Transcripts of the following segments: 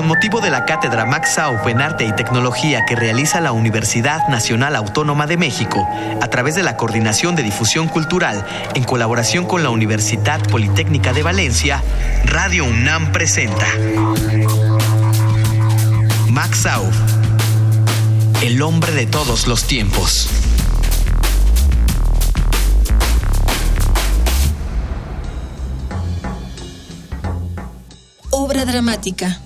Con motivo de la cátedra Max Sauf en Arte y Tecnología que realiza la Universidad Nacional Autónoma de México, a través de la Coordinación de Difusión Cultural, en colaboración con la Universidad Politécnica de Valencia, Radio UNAM presenta Max Sauf, el hombre de todos los tiempos. Obra dramática.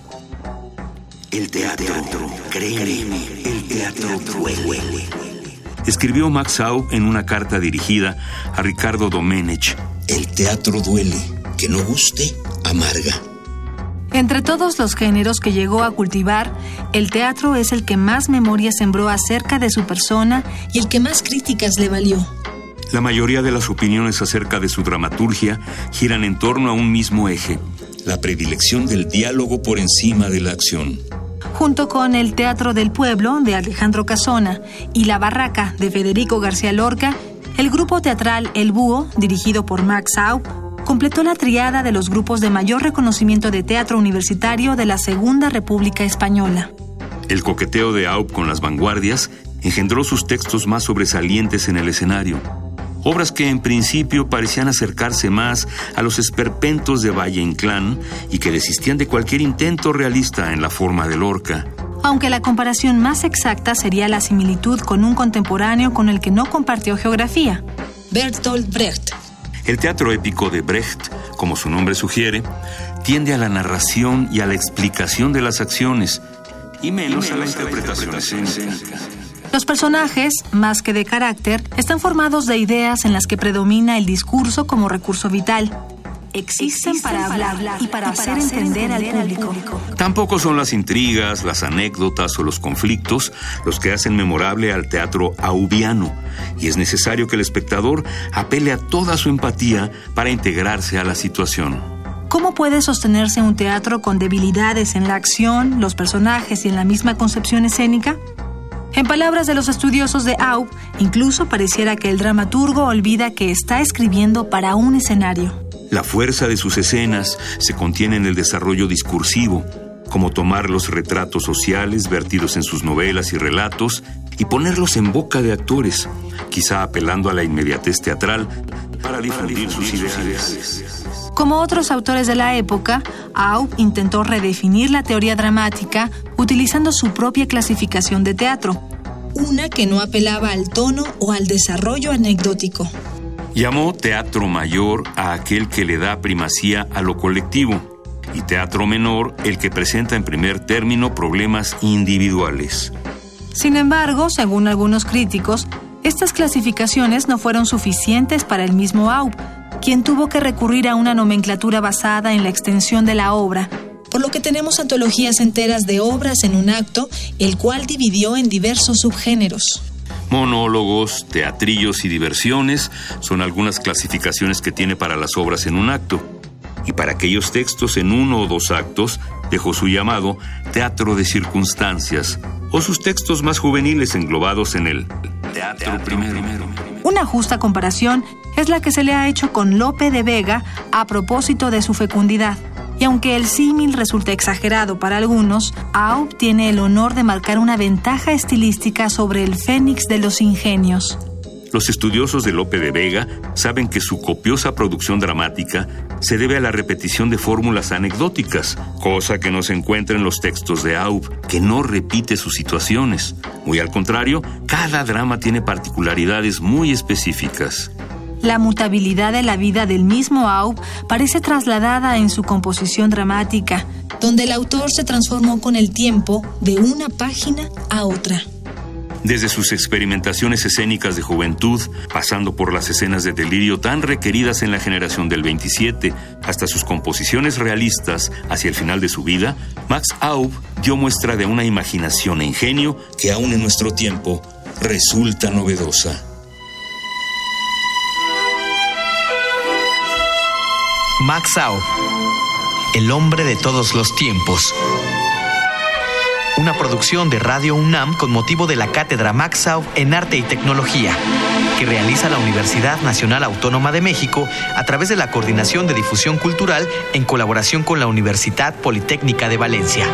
El teatro, créeme, el teatro duele. Escribió Max Au en una carta dirigida a Ricardo Domenech. El teatro duele, que no guste, amarga. Entre todos los géneros que llegó a cultivar, el teatro es el que más memoria sembró acerca de su persona y el que más críticas le valió. La mayoría de las opiniones acerca de su dramaturgia giran en torno a un mismo eje, la predilección del diálogo por encima de la acción. Junto con El Teatro del Pueblo de Alejandro Casona y La Barraca de Federico García Lorca, el grupo teatral El Búho, dirigido por Max Au, completó la triada de los grupos de mayor reconocimiento de teatro universitario de la Segunda República Española. El coqueteo de Aup con las vanguardias engendró sus textos más sobresalientes en el escenario obras que en principio parecían acercarse más a los esperpentos de Valle Inclán y que desistían de cualquier intento realista en la forma de Lorca. Aunque la comparación más exacta sería la similitud con un contemporáneo con el que no compartió geografía, Bertolt Brecht. El teatro épico de Brecht, como su nombre sugiere, tiende a la narración y a la explicación de las acciones, y menos, a la interpretación escénica. Los personajes, más que de carácter, están formados de ideas en las que predomina el discurso como recurso vital. Existen, para, hablar, y para, hacer, entender, al, público. Tampoco son las intrigas, las anécdotas o los conflictos los que hacen memorable al teatro aubiano, y es necesario que el espectador apele a toda su empatía para integrarse a la situación. ¿Cómo puede sostenerse un teatro con debilidades en la acción, los personajes y en la misma concepción escénica? En palabras de los estudiosos de Aub, incluso pareciera que el dramaturgo olvida que está escribiendo para un escenario. La fuerza de sus escenas se contiene en el desarrollo discursivo, como tomar los retratos sociales vertidos en sus novelas y relatos y ponerlos en boca de actores, quizá apelando a la inmediatez teatral para difundir sus ideales. Como otros autores de la época, Aub intentó redefinir la teoría dramática utilizando su propia clasificación de teatro, una que no apelaba al tono o al desarrollo anecdótico. Llamó teatro mayor a aquel que le da primacía a lo colectivo y teatro menor el que presenta en primer término problemas individuales. Sin embargo, según algunos críticos, estas clasificaciones no fueron suficientes para el mismo Aub, quien tuvo que recurrir a una nomenclatura basada en la extensión de la obra, por lo que tenemos antologías enteras de obras en un acto, el cual dividió en diversos subgéneros. Monólogos, teatrillos y diversiones son algunas clasificaciones que tiene para las obras en un acto. Y para aquellos textos en uno o dos actos, dejó su llamado teatro de circunstancias, o sus textos más juveniles englobados en el teatro, primero. Una justa comparación es la que se le ha hecho con Lope de Vega a propósito de su fecundidad. Y aunque el símil resulta exagerado para algunos, Aub tiene el honor de marcar una ventaja estilística sobre el Fénix de los Ingenios. Los estudiosos de Lope de Vega saben que su copiosa producción dramática se debe a la repetición de fórmulas anecdóticas, cosa que no se encuentra en los textos de Aub, que no repite sus situaciones. Muy al contrario, cada drama tiene particularidades muy específicas. La mutabilidad de la vida del mismo Aub parece trasladada en su composición dramática, donde el autor se transformó con el tiempo de una página a otra. Desde sus experimentaciones escénicas de juventud, pasando por las escenas de delirio tan requeridas en la generación del 27, hasta sus composiciones realistas hacia el final de su vida, Max Aub dio muestra de una imaginación e ingenio que aún en nuestro tiempo resulta novedosa. Max Au, el hombre de todos los tiempos. Una producción de Radio UNAM con motivo de la cátedra Max en Arte y Tecnología, que realiza la Universidad Nacional Autónoma de México a través de la Coordinación de Difusión Cultural en colaboración con la Universidad Politécnica de Valencia.